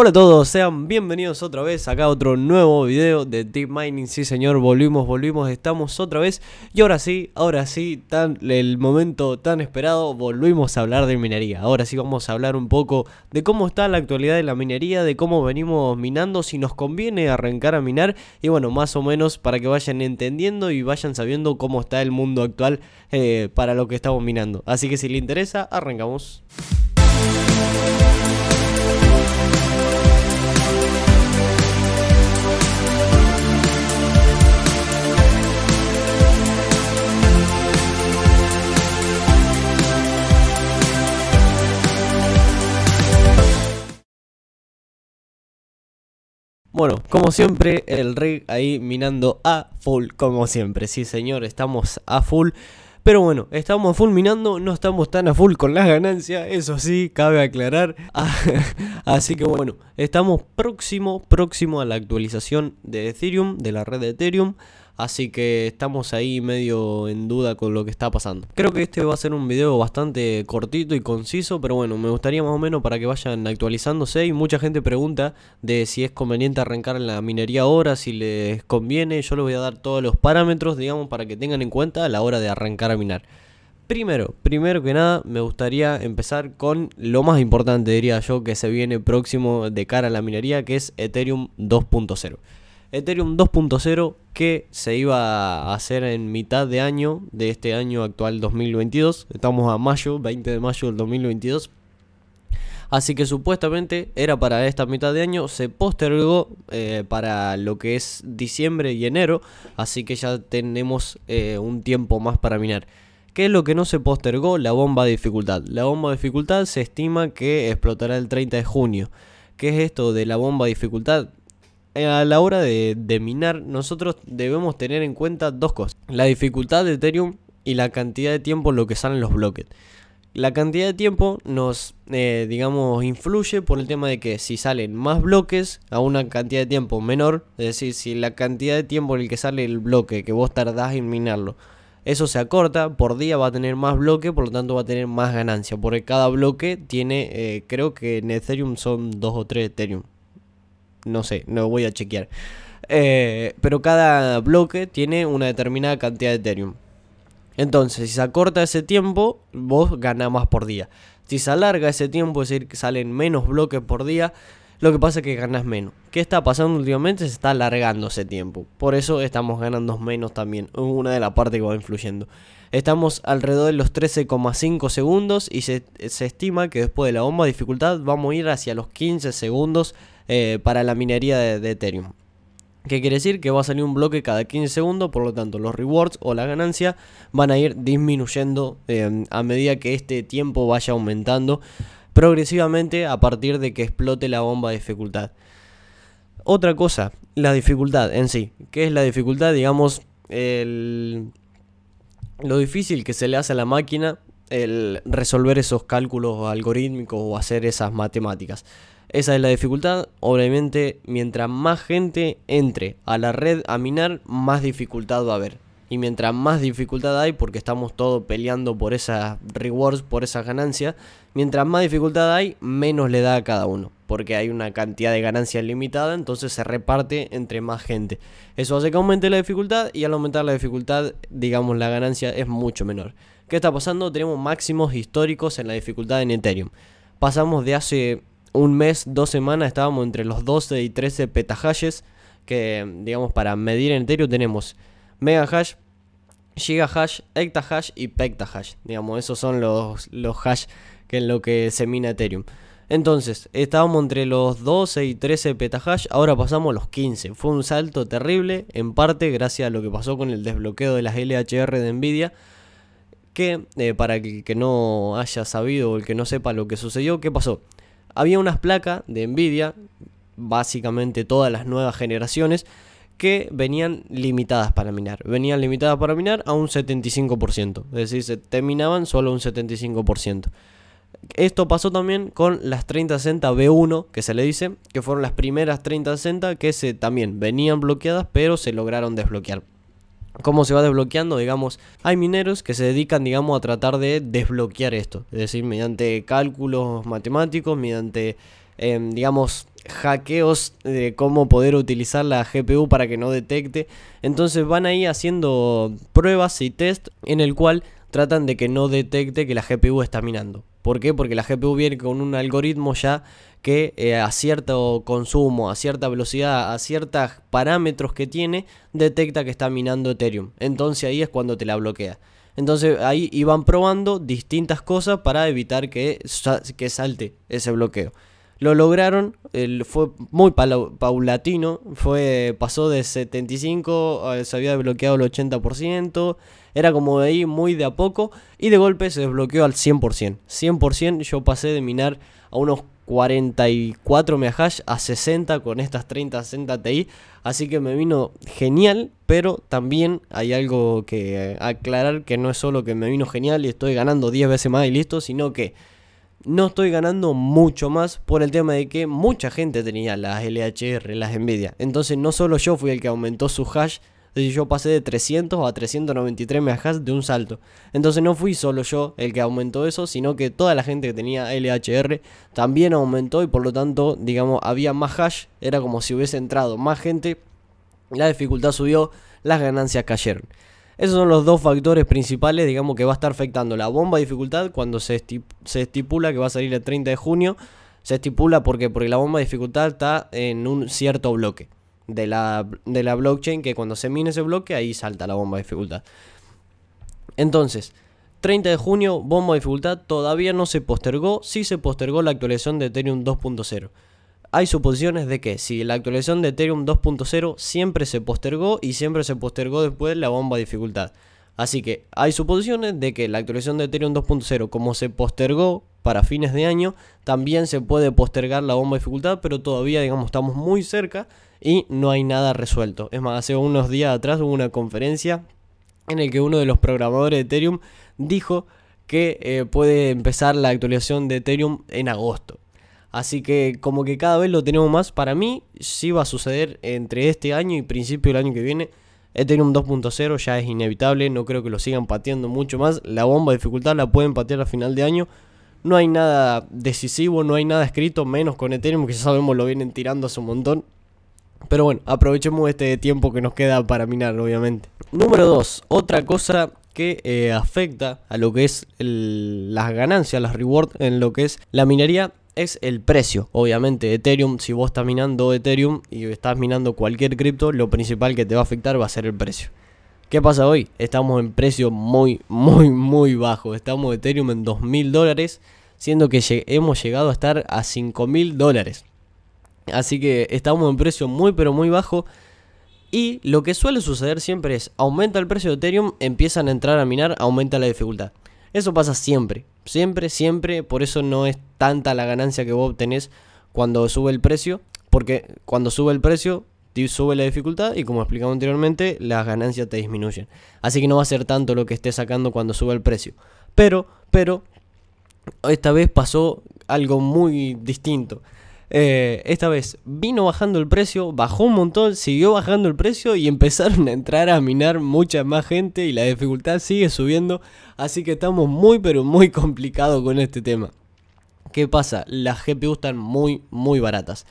Hola a todos, sean bienvenidos otra vez acá a otro nuevo video de Deep Mining. Sí señor, volvimos, volvimos, estamos otra vez. Y ahora sí, ahora sí, tan, el momento tan esperado, volvimos a hablar de minería. Ahora sí vamos a hablar un poco de cómo está la actualidad de la minería, de cómo venimos minando, si nos conviene arrancar a minar. Y bueno, más o menos para que vayan entendiendo y vayan sabiendo cómo está el mundo actual eh, para lo que estamos minando. Así que si le interesa, arrancamos. Bueno, como siempre, el rey ahí minando a full, como siempre. Sí, señor, estamos a full. Pero bueno, estamos a full minando, no estamos tan a full con las ganancias, eso sí, cabe aclarar. Así que bueno, estamos próximo, próximo a la actualización de Ethereum, de la red de Ethereum. Así que estamos ahí medio en duda con lo que está pasando. Creo que este va a ser un video bastante cortito y conciso, pero bueno, me gustaría más o menos para que vayan actualizándose. Y mucha gente pregunta de si es conveniente arrancar la minería ahora, si les conviene. Yo les voy a dar todos los parámetros, digamos, para que tengan en cuenta a la hora de arrancar a minar. Primero, primero que nada, me gustaría empezar con lo más importante, diría yo, que se viene próximo de cara a la minería, que es Ethereum 2.0. Ethereum 2.0 que se iba a hacer en mitad de año de este año actual 2022. Estamos a mayo, 20 de mayo del 2022. Así que supuestamente era para esta mitad de año, se postergó eh, para lo que es diciembre y enero, así que ya tenemos eh, un tiempo más para minar. ¿Qué es lo que no se postergó? La bomba de dificultad. La bomba de dificultad se estima que explotará el 30 de junio. ¿Qué es esto de la bomba de dificultad? Eh, a la hora de, minar, nosotros debemos tener en cuenta dos cosas. La dificultad de Ethereum y la cantidad de tiempo en lo que salen los bloques. La cantidad de tiempo nos, eh, digamos, influye por el tema de que si salen más bloques a una cantidad de tiempo menor, es decir, si la cantidad de tiempo en el que sale el bloque que vos tardás en minarlo, eso se acorta, por día va a tener más bloque, por lo tanto va a tener más ganancia, porque cada bloque tiene, eh, creo que en Ethereum son 2 o 3 Ethereum, no sé, no voy a chequear. Eh, pero cada bloque tiene una determinada cantidad de Ethereum. Entonces, si se acorta ese tiempo, vos ganás más por día. Si se alarga ese tiempo, es decir, que salen menos bloques por día, lo que pasa es que ganas menos. ¿Qué está pasando últimamente? Se está alargando ese tiempo. Por eso estamos ganando menos también. Una de las partes que va influyendo. Estamos alrededor de los 13,5 segundos y se, se, estima que después de la bomba de dificultad vamos a ir hacia los 15 segundos eh, para la minería de, Ethereum. ¿Qué quiere decir? Que va a salir un bloque cada 15 segundos, por lo tanto los rewards o la ganancia van a ir disminuyendo eh, a medida que este tiempo vaya aumentando progresivamente a partir de que explote la bomba de dificultad. Otra cosa, la dificultad en sí. ¿Qué es la dificultad? Digamos, el, lo difícil que se le hace a la máquina el resolver esos cálculos algorítmicos o hacer esas matemáticas. Esa es la dificultad. Obviamente, mientras más gente entre a la red a minar, más dificultad va a haber. Y mientras más dificultad hay, porque estamos todos peleando por esas rewards, por esas ganancias, mientras más dificultad hay, menos le da a cada uno. Porque hay una cantidad de ganancias limitada, entonces se reparte entre más gente. Eso hace que aumente la dificultad y al aumentar la dificultad, digamos, la ganancia es mucho menor. ¿Qué está pasando? Tenemos máximos históricos en la dificultad en Ethereum. Pasamos de hace un mes, dos semanas, estábamos entre los 12 y 13 petahashes. Que, digamos, para medir Ethereum tenemos megahash, gigahash, hectahash y pectahash. Digamos, esos son los, los hash que en lo que se mina Ethereum. Entonces, estábamos entre los 12 y 13 petahash, ahora pasamos a los 15. Fue un salto terrible, en parte gracias a lo que pasó con el desbloqueo de las LHR de Nvidia. Que, eh, para el que no haya sabido o el que no sepa lo que sucedió, ¿qué pasó? Había unas placas de Nvidia, básicamente todas las nuevas generaciones, que venían limitadas para minar. Venían limitadas para minar a un 75%. Es decir, se terminaban solo un 75%. Esto pasó también con las 3060 B1, que se le dice, que fueron las primeras 3060 que se, también venían bloqueadas, pero se lograron desbloquear cómo se va desbloqueando, digamos, hay mineros que se dedican, digamos, a tratar de desbloquear esto, es decir, mediante cálculos matemáticos, mediante, em, digamos, hackeos de cómo poder utilizar la GPU para que no detecte. Entonces van ahí haciendo pruebas y test en el cual tratan de que no detecte que la GPU está minando. ¿Por qué? Porque la GPU viene con un algoritmo ya que eh, a cierto consumo, a cierta velocidad, a ciertos parámetros que tiene, detecta que está minando Ethereum. Entonces ahí es cuando te la bloquea. Entonces ahí iban probando distintas cosas para evitar que, que salte ese bloqueo. Lo lograron, fue muy paulatino, fue, pasó de 75, se había desbloqueado el 80%, era como de ahí muy de a poco y de golpe se desbloqueó al 100%. 100% yo pasé de minar a unos 44 megahash a 60 con estas 30 60 Ti. Así que me vino genial, pero también hay algo que aclarar que no es solo que me vino genial y estoy ganando 10 veces más y listo, sino que no estoy ganando mucho más por el tema de que mucha gente tenía las LHR, las Nvidia. Entonces no solo yo fui el que aumentó su hash, yo pasé de 300 a 393 megahash de un salto. Entonces no fui solo yo el que aumentó eso, sino que toda la gente que tenía LHR también aumentó y por lo tanto, digamos, había más hash. Era como si hubiese entrado más gente. La dificultad subió, las ganancias cayeron. Esos son los dos factores principales, digamos, que va a estar afectando la bomba de dificultad cuando se, se estipula que va a salir el 30 de junio. Se estipula porque, porque la bomba de dificultad está en un cierto bloque de la, de la blockchain que cuando se mine ese bloque ahí salta la bomba de dificultad. Entonces, 30 de junio, bomba de dificultad todavía no se postergó, sí se postergó la actualización de Ethereum 2.0. Hay suposiciones de que si la actualización de Ethereum 2.0 siempre se postergó y siempre se postergó después la bomba de dificultad. Así que hay suposiciones de que la actualización de Ethereum 2.0 como se postergó para fines de año, también se puede postergar la bomba de dificultad, pero todavía digamos estamos muy cerca y no hay nada resuelto. Es más, hace unos días atrás hubo una conferencia en el que uno de los programadores de Ethereum dijo que eh, puede empezar la actualización de Ethereum en agosto. Así que como que cada vez lo tenemos más. Para mí sí va a suceder entre este año y principio del año que viene. Ethereum 2.0 ya es inevitable, no creo que lo sigan pateando mucho más. La bomba de dificultad la pueden patear a final de año. No hay nada decisivo, no hay nada escrito, menos con Ethereum que ya sabemos lo vienen tirando hace un montón. Pero bueno, aprovechemos este tiempo que nos queda para minar, obviamente. Número 2. Otra cosa que eh, afecta a lo que es las ganancias, las rewards en lo que es la minería es el precio. Obviamente, Ethereum, si vos estás minando Ethereum y estás minando cualquier cripto, lo principal que te va a afectar va a ser el precio. ¿Qué pasa hoy? Estamos en precio muy, muy, muy bajo. Estamos Ethereum en 2.000 dólares, siendo que hemos llegado a estar a 5.000 dólares. Así que estamos en precio muy pero muy bajo. Y lo que suele suceder siempre es, aumenta el precio de Ethereum, empiezan a entrar a minar, aumenta la dificultad. Eso pasa siempre, siempre, siempre, por eso no es tanta la ganancia que vos obtenés cuando sube el precio, porque cuando sube el precio sube la dificultad y como explicamos anteriormente, las ganancias te disminuyen. Así que no va a ser tanto lo que estés sacando cuando sube el precio. Pero, pero, esta vez pasó algo muy distinto. Eh, esta vez vino bajando el precio, bajó un montón, siguió bajando el precio y empezaron a entrar a minar mucha más gente y la dificultad sigue subiendo. Así que estamos muy pero muy complicados con este tema. ¿Qué pasa? Las GPU están muy muy baratas.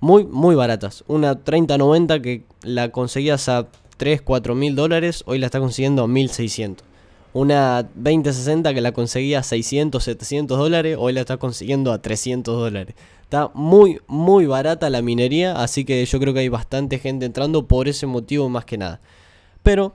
Muy muy baratas. Una 3090 que la conseguías a 3, 4 mil dólares, hoy la está consiguiendo a 1600. Una 2060 que la conseguía a 600, 700 dólares, hoy la está consiguiendo a 300 dólares. Está muy, muy barata la minería, así que yo creo que hay bastante gente entrando por ese motivo más que nada. Pero,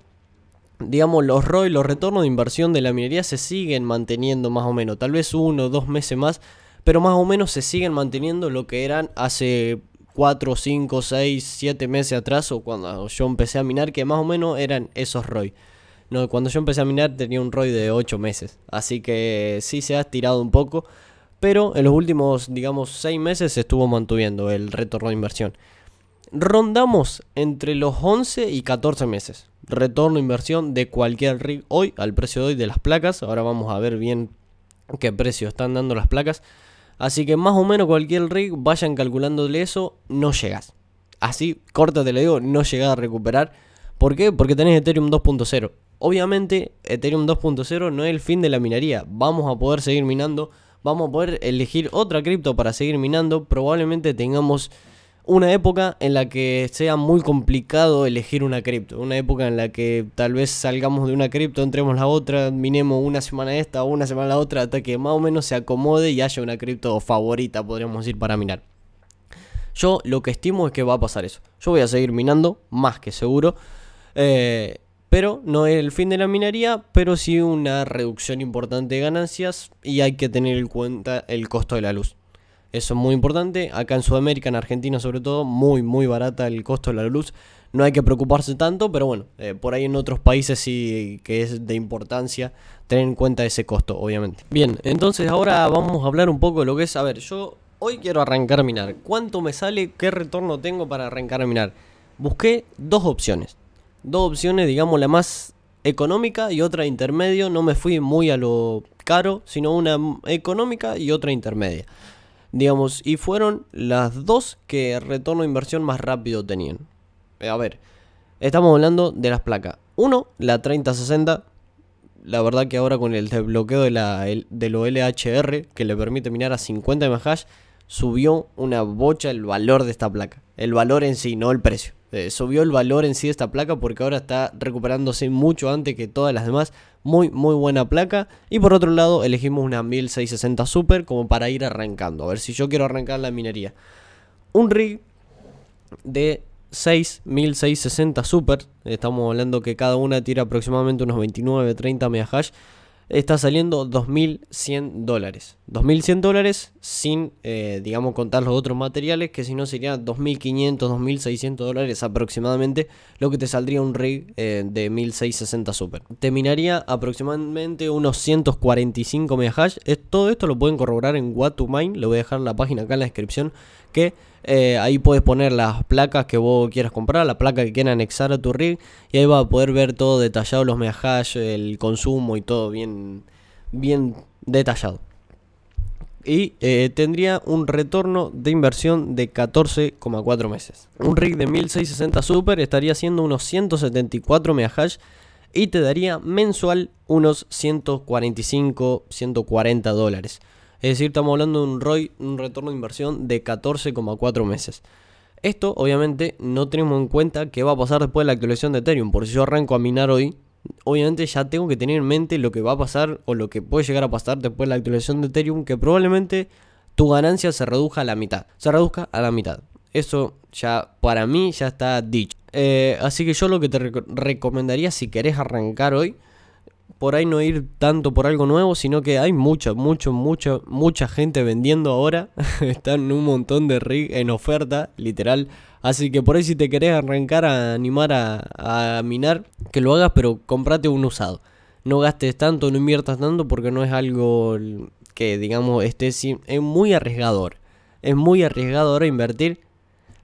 digamos, los ROI, los retornos de inversión de la minería se siguen manteniendo más o menos. Tal vez uno o dos meses más, pero más o menos se siguen manteniendo lo que eran hace 4, 5, 6, 7 meses atrás o cuando yo empecé a minar, que más o menos eran esos ROI. No, cuando yo empecé a minar tenía un ROI de 8 meses, así que sí se ha estirado un poco pero en los últimos, digamos, 6 meses se estuvo manteniendo el retorno de inversión. Rondamos entre los 11 y 14 meses. Retorno inversión de cualquier rig hoy al precio de hoy de las placas. Ahora vamos a ver bien qué precio están dando las placas. Así que más o menos cualquier rig, vayan calculándole eso, no llegas. Así, corta te le digo, no llegas a recuperar. ¿Por qué? Porque tenés Ethereum 2.0. Obviamente, Ethereum 2.0 no es el fin de la minería. Vamos a poder seguir minando vamos a poder elegir otra cripto para seguir minando. Probablemente tengamos una época en la que sea muy complicado elegir una cripto. Una época en la que tal vez salgamos de una cripto, entremos a la otra, minemos una semana esta una semana la otra, hasta que más o menos se acomode y haya una cripto favorita, podríamos decir, para minar. Yo lo que estimo es que va a pasar eso. Yo voy a seguir minando, más que seguro. Eh, pero no es el fin de la minería, pero sí una reducción importante de ganancias y hay que tener en cuenta el costo de la luz. Eso es muy importante. Acá en Sudamérica, en Argentina sobre todo, muy, muy barata el costo de la luz. No hay que preocuparse tanto, pero bueno, eh, por ahí en otros países sí que es de importancia tener en cuenta ese costo, obviamente. Bien, entonces ahora vamos a hablar un poco de lo que es, a ver, yo hoy quiero arrancar a minar. ¿Cuánto me sale? ¿Qué retorno tengo para arrancar a minar? Busqué dos opciones. Dos opciones, digamos, la más económica y otra intermedio. No me fui muy a lo caro, sino una económica y otra intermedia digamos, y fueron las dos que retorno de inversión más rápido tenían. Eh, a ver, estamos hablando de las placas. Uno, la 3060. La verdad que ahora con el desbloqueo de, la, de lo LHR, que le permite minar a 50 mH, subió una bocha el valor de esta placa. El valor en sí, no el precio. Eh, subió el valor en sí de esta placa porque ahora está recuperándose mucho antes que todas las demás. Muy, muy buena placa. Y por otro lado, elegimos una 1660 Super como para ir arrancando. A ver si yo quiero arrancar la minería. Un rig de 6660 Super. Estamos hablando que cada una tira aproximadamente unos 29-30 MHz está saliendo 2.100 dólares. 2.100 dólares sin, eh, digamos, contar los otros materiales, que si no serían 2.500, 2.600 dólares aproximadamente, lo que te saldría un rig eh, de 1.660 Super. Terminaría aproximadamente unos 145 MHz. todo esto lo pueden corroborar en What to le voy a dejar la página acá en la descripción, que eh, ahí puedes poner las placas que vos quieras comprar, la placa que quieras anexar a tu rig y ahí vas a poder ver todo detallado, los megahash, el consumo y todo bien, bien detallado. Y eh, tendría un retorno de inversión de 14,4 meses. Un rig de 1660 Super estaría haciendo unos 174 megahash y te daría mensual unos 145, 140 dólares. Es decir, estamos hablando de un ROI, un retorno de inversión de 14,4 meses. Esto, obviamente, no tenemos en cuenta qué va a pasar después de la actualización de Ethereum. Por si yo arranco a minar hoy, obviamente ya tengo que tener en mente lo que va a pasar o lo que puede llegar a pasar después de la actualización de Ethereum, que probablemente tu ganancia se reduzca a la mitad. Se reduzca a la mitad. Eso ya para mí ya está dicho. Eh, así que yo lo que te recomendaría si querés arrancar hoy por ahí no ir tanto por algo nuevo, sino que hay mucha, mucho, mucha, mucha gente vendiendo ahora. Están un montón de rig en oferta, literal. Así que por ahí si te querés arrancar a animar a, minar, que lo hagas, pero comprate un usado. No gastes tanto, no inviertas tanto porque no es algo que digamos esté es muy arriesgador. Es muy arriesgado ahora invertir.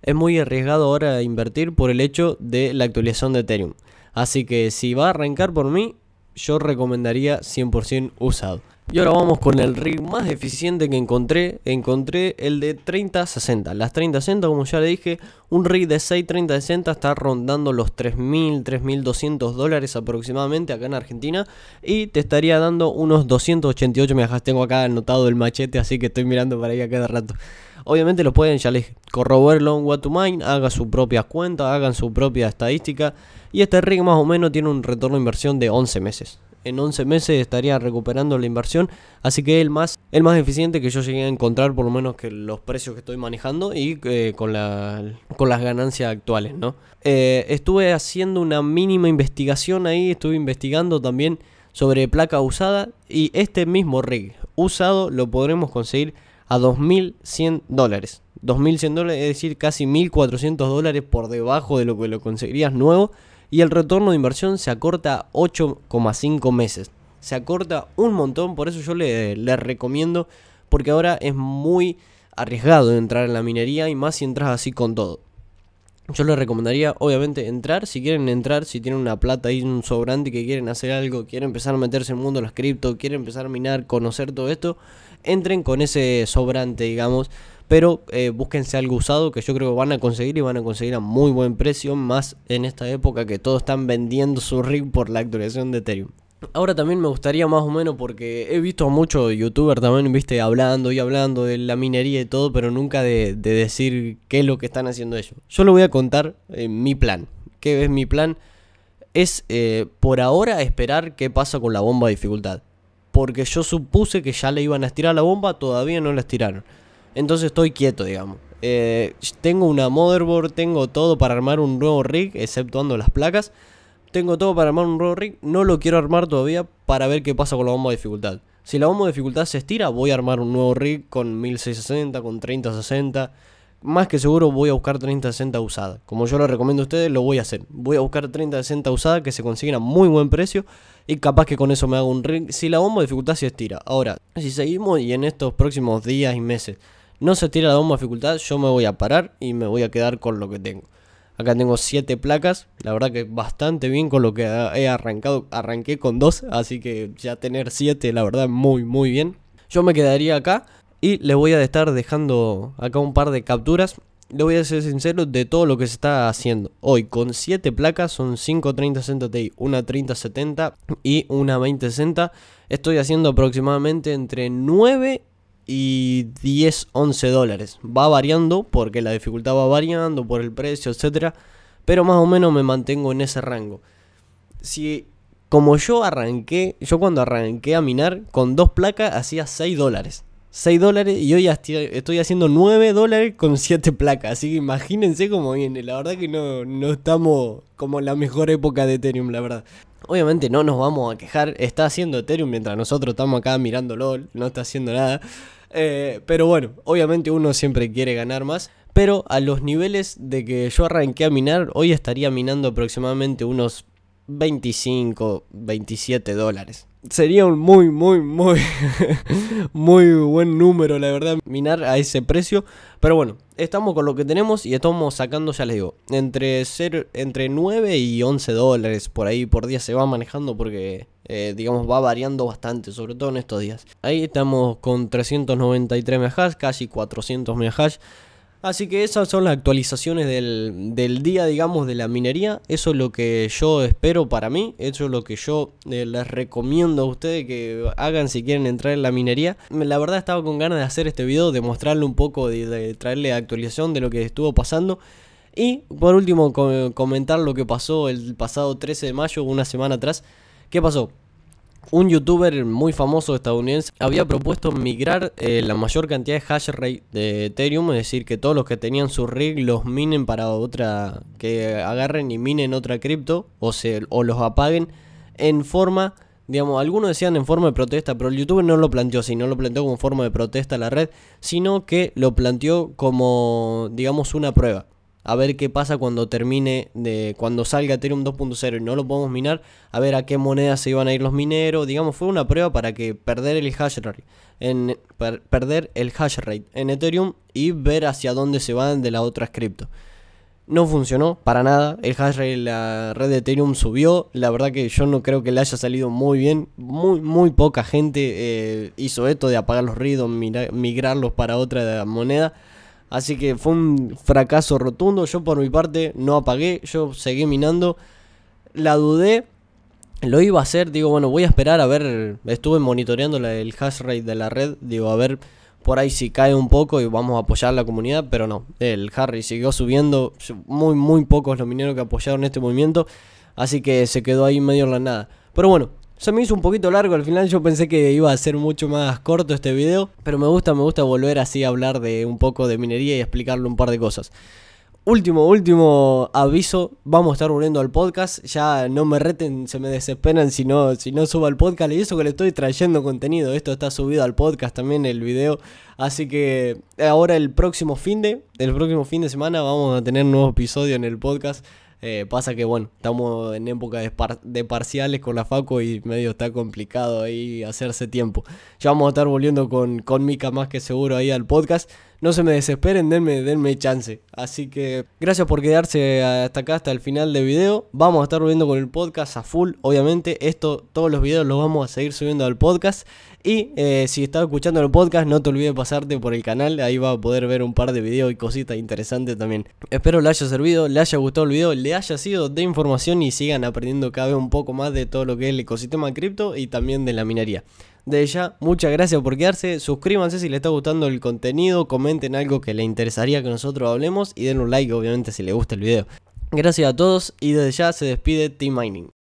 Es muy arriesgado ahora invertir por el hecho de la actualización de Ethereum. Así que si va a arrancar por mí, yo recomendaría 100% usado. Y ahora vamos con el rig más eficiente que encontré. Encontré el de 3060. Las 3060, como ya le dije, un rig de 63060 está rondando los 3.000, 3.200 dólares aproximadamente acá en Argentina. Y te estaría dando unos 288 megas. Tengo acá anotado el machete, así que estoy mirando para ahí a cada rato. Obviamente lo pueden, ya les corroborarlo en What to Mine, haga su propia cuenta, hagan su propia estadística. Y este rig más o menos tiene un retorno de inversión de 11 meses. En 11 meses estaría recuperando la inversión. Así que el más, el más eficiente que yo llegué a encontrar, por lo menos que los precios que estoy manejando y eh, con, con las ganancias actuales, ¿no? Eh, estuve haciendo una mínima investigación ahí, estuve investigando también sobre placa usada. Y este mismo rig usado lo podremos conseguir a 2.100 dólares. 2.100 dólares, es decir, casi 1.400 dólares por debajo de lo que lo conseguirías nuevo. Y el retorno de inversión se acorta a 8,5 meses. Se acorta un montón, por eso yo le, recomiendo, porque ahora es muy arriesgado entrar en la minería y más si entras así con todo. Yo les recomendaría, obviamente, entrar. Si quieren entrar, si tienen una plata y un sobrante que quieren hacer algo, quieren empezar a meterse en el mundo de las cripto, quieren empezar a minar, conocer todo esto, entren con ese sobrante, digamos. Pero eh, búsquense algo usado que yo creo que van a conseguir y van a conseguir a muy buen precio, más en esta época que todos están vendiendo su rig por la actualización de Ethereum. Ahora también me gustaría más o menos porque he visto a muchos youtubers también, viste, hablando y hablando de la minería y todo, pero nunca de, decir qué es lo que están haciendo ellos. Yo lo voy a contar en mi plan. ¿Qué es mi plan? Es eh, por ahora esperar qué pasa con la bomba de dificultad. Porque yo supuse que ya le iban a estirar la bomba, todavía no la estiraron. Entonces estoy quieto, digamos. Eh, tengo una motherboard, tengo todo para armar un nuevo rig, exceptuando las placas. Tengo todo para armar un nuevo rig, no lo quiero armar todavía para ver qué pasa con la bomba de dificultad. Si la bomba de dificultad se estira, voy a armar un nuevo rig con 1660, con 3060. Más que seguro voy a buscar 3060 usada. Como yo lo recomiendo a ustedes, lo voy a hacer. Voy a buscar 3060 usada que se consiguen a muy buen precio. Y capaz que con eso me hago un rig. Si la bomba de dificultad se estira. Ahora, si seguimos y en estos próximos días y meses no se tira la bomba de dificultad, yo me voy a parar y me voy a quedar con lo que tengo. Acá tengo 7 placas, la verdad que bastante bien con lo que he arrancado. Arranqué con 2, así que ya tener 7, la verdad, muy, muy bien. Yo me quedaría acá y le voy a estar dejando acá un par de capturas. Le voy a ser sincero de todo lo que se está haciendo. Hoy con 7 placas son 5 3060 Ti, una 3070 y una 2060. Estoy haciendo aproximadamente entre 9 y 10, 11 dólares. Va variando porque la dificultad va variando por el precio, etcétera, pero más o menos me mantengo en ese rango. Si como yo arranqué, yo cuando arranqué a minar con dos placas hacía 6 dólares. 6 dólares y hoy estoy haciendo 9 dólares con 7 placas. Así que imagínense cómo viene. La verdad que no, no estamos como en la mejor época de Ethereum, la verdad. Obviamente no nos vamos a quejar. Está haciendo Ethereum mientras nosotros estamos acá mirando LOL. No está haciendo nada. Eh, pero bueno, obviamente uno siempre quiere ganar más. Pero a los niveles de que yo arranqué a minar, hoy estaría minando aproximadamente unos 25, 27 dólares. Sería un muy, muy, muy, muy buen número, la verdad, minar a ese precio. Pero bueno, estamos con lo que tenemos y estamos sacando, ya les digo, entre, entre 9 y 11 dólares por ahí por día se va manejando porque eh, digamos, va variando bastante, sobre todo en estos días. Ahí estamos con 393 MHz, casi 400 MHz. Así que esas son las actualizaciones del, día, digamos, de la minería. Eso es lo que yo espero para mí. Eso es lo que yo eh, les recomiendo a ustedes que hagan si quieren entrar en la minería. La verdad estaba con ganas de hacer este video, de mostrarle un poco, de, de traerle actualización de lo que estuvo pasando. Y por último, comentar lo que pasó el pasado 13 de mayo, una semana atrás. ¿Qué pasó? Un youtuber muy famoso estadounidense había propuesto migrar eh, la mayor cantidad de hash rate de Ethereum, es decir, que todos los que tenían su rig los minen para otra, que agarren y minen otra cripto o, se, o los apaguen en forma, digamos, algunos decían en forma de protesta, pero el youtuber no lo planteó así, no lo planteó como forma de protesta a la red, sino que lo planteó como, digamos, una prueba a ver qué pasa cuando termine de cuando salga Ethereum 2.0 y no lo podemos minar, a ver a qué moneda se iban a ir los mineros, digamos, fue una prueba para que perder el hash rate en perder el hash rate en Ethereum y ver hacia dónde se van de las otras cripto. No funcionó para nada, el hash rate la red de Ethereum subió, la verdad que yo no creo que le haya salido muy bien, muy muy poca gente eh, hizo esto de apagar los ruidos, migrarlos para otra moneda. Así que fue un fracaso rotundo. Yo por mi parte no apagué, yo seguí minando. La dudé, lo iba a hacer, digo, bueno, voy a esperar a ver, estuve monitoreando el hash rate de la red, digo, a ver por ahí si cae un poco y vamos a apoyar la comunidad, pero no, el Harry siguió subiendo, muy muy pocos los mineros que apoyaron este movimiento, así que se quedó ahí medio en la nada. Pero bueno, se me hizo un poquito largo al final, yo pensé que iba a ser mucho más corto este video, pero me gusta, me gusta volver así a hablar de un poco de minería y explicarle un par de cosas. Último, último aviso, vamos a estar volviendo al podcast, ya no me reten, se me desesperan si no, si no subo al podcast, y eso que le estoy trayendo contenido, esto está subido al podcast también el video, así que ahora el próximo fin de, el próximo fin de semana vamos a tener un nuevo episodio en el podcast, eh, pasa que, bueno, estamos en época de, parciales con la Faco y medio está complicado ahí hacerse tiempo. Ya vamos a estar volviendo con, con Mika más que seguro ahí al podcast. No se me desesperen, denme, denme chance. Así que gracias por quedarse hasta acá, hasta el final del video. Vamos a estar volviendo con el podcast a full, obviamente. Esto, todos los videos los vamos a seguir subiendo al podcast. Y eh, si estás escuchando el podcast, no te olvides pasarte por el canal. Ahí vas a poder ver un par de videos y cositas interesantes también. Espero le haya servido, le haya gustado el video, le haya sido de información y sigan aprendiendo cada vez un poco más de todo lo que es el ecosistema cripto y también de la minería. De ya, muchas gracias por quedarse. Suscríbanse si les está gustando el contenido. Comenten algo que les interesaría que nosotros hablemos. Y den un like, obviamente, si les gusta el video. Gracias a todos y desde ya se despide Team Mining.